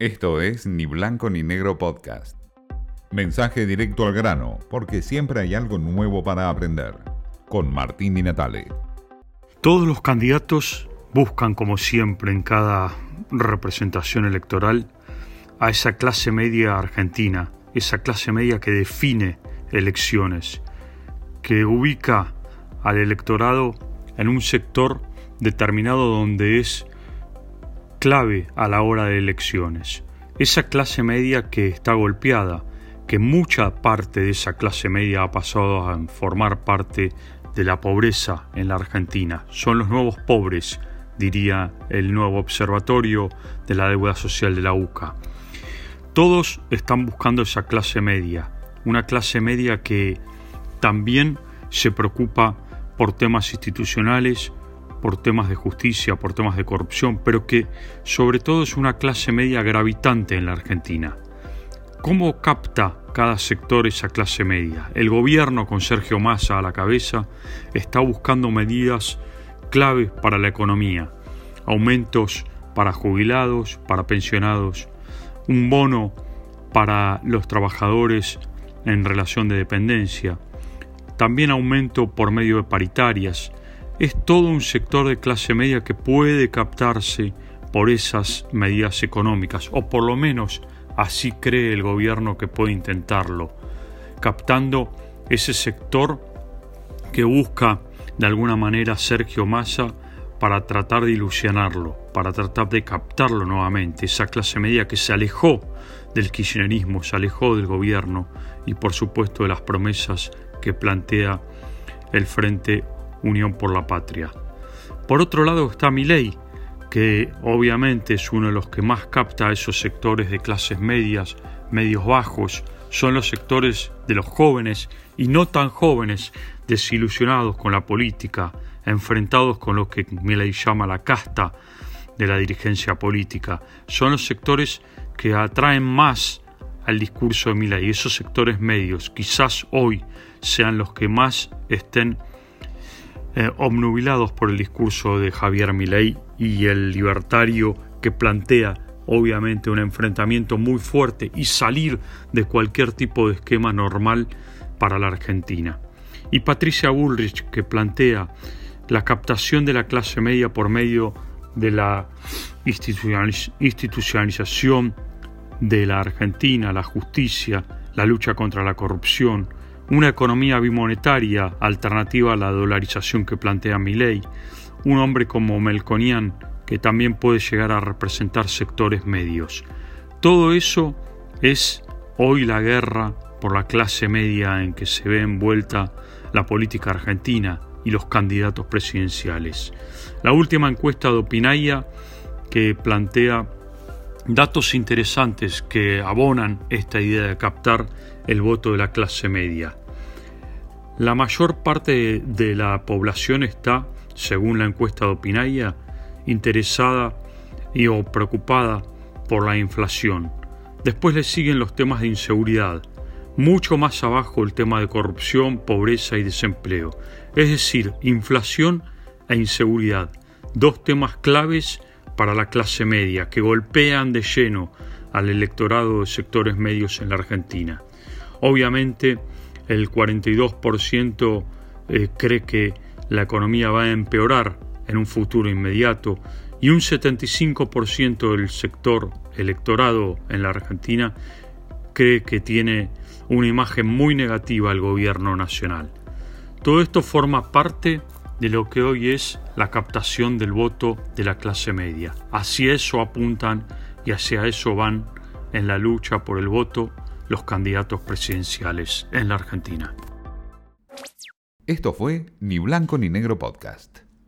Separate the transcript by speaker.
Speaker 1: Esto es Ni Blanco ni Negro Podcast. Mensaje directo al grano, porque siempre hay algo nuevo para aprender. Con Martín y Natale.
Speaker 2: Todos los candidatos buscan, como siempre en cada representación electoral, a esa clase media argentina, esa clase media que define elecciones, que ubica al electorado en un sector determinado donde es clave a la hora de elecciones. Esa clase media que está golpeada, que mucha parte de esa clase media ha pasado a formar parte de la pobreza en la Argentina. Son los nuevos pobres, diría el nuevo observatorio de la deuda social de la UCA. Todos están buscando esa clase media, una clase media que también se preocupa por temas institucionales, por temas de justicia, por temas de corrupción, pero que sobre todo es una clase media gravitante en la Argentina. ¿Cómo capta cada sector esa clase media? El gobierno, con Sergio Massa a la cabeza, está buscando medidas claves para la economía, aumentos para jubilados, para pensionados, un bono para los trabajadores en relación de dependencia, también aumento por medio de paritarias, es todo un sector de clase media que puede captarse por esas medidas económicas, o por lo menos así cree el gobierno que puede intentarlo, captando ese sector que busca de alguna manera Sergio Massa para tratar de ilusionarlo, para tratar de captarlo nuevamente, esa clase media que se alejó del kirchnerismo, se alejó del gobierno y por supuesto de las promesas que plantea el Frente Unión por la Patria. Por otro lado está Milei, que obviamente es uno de los que más capta a esos sectores de clases medias, medios bajos, son los sectores de los jóvenes y no tan jóvenes, desilusionados con la política, enfrentados con lo que Milei llama la casta de la dirigencia política. Son los sectores que atraen más al discurso de Milei. Esos sectores medios quizás hoy sean los que más estén eh, obnubilados por el discurso de Javier Milei y el libertario que plantea obviamente un enfrentamiento muy fuerte y salir de cualquier tipo de esquema normal para la Argentina. Y Patricia Bullrich que plantea la captación de la clase media por medio de la institucionalización de la Argentina, la justicia, la lucha contra la corrupción, una economía bimonetaria alternativa a la dolarización que plantea ley, un hombre como Melconian que también puede llegar a representar sectores medios. Todo eso es hoy la guerra por la clase media en que se ve envuelta la política argentina y los candidatos presidenciales. La última encuesta de Opinaya que plantea datos interesantes que abonan esta idea de captar el voto de la clase media. La mayor parte de la población está, según la encuesta de Opinaya, interesada y o preocupada por la inflación. Después le siguen los temas de inseguridad, mucho más abajo el tema de corrupción, pobreza y desempleo. Es decir, inflación e inseguridad, dos temas claves para la clase media que golpean de lleno al electorado de sectores medios en la Argentina. Obviamente, el 42% eh, cree que la economía va a empeorar en un futuro inmediato y un 75% del sector electorado en la Argentina cree que tiene una imagen muy negativa al gobierno nacional. Todo esto forma parte de lo que hoy es la captación del voto de la clase media. Hacia eso apuntan y hacia eso van en la lucha por el voto los candidatos presidenciales en la Argentina.
Speaker 1: Esto fue Ni Blanco ni Negro Podcast.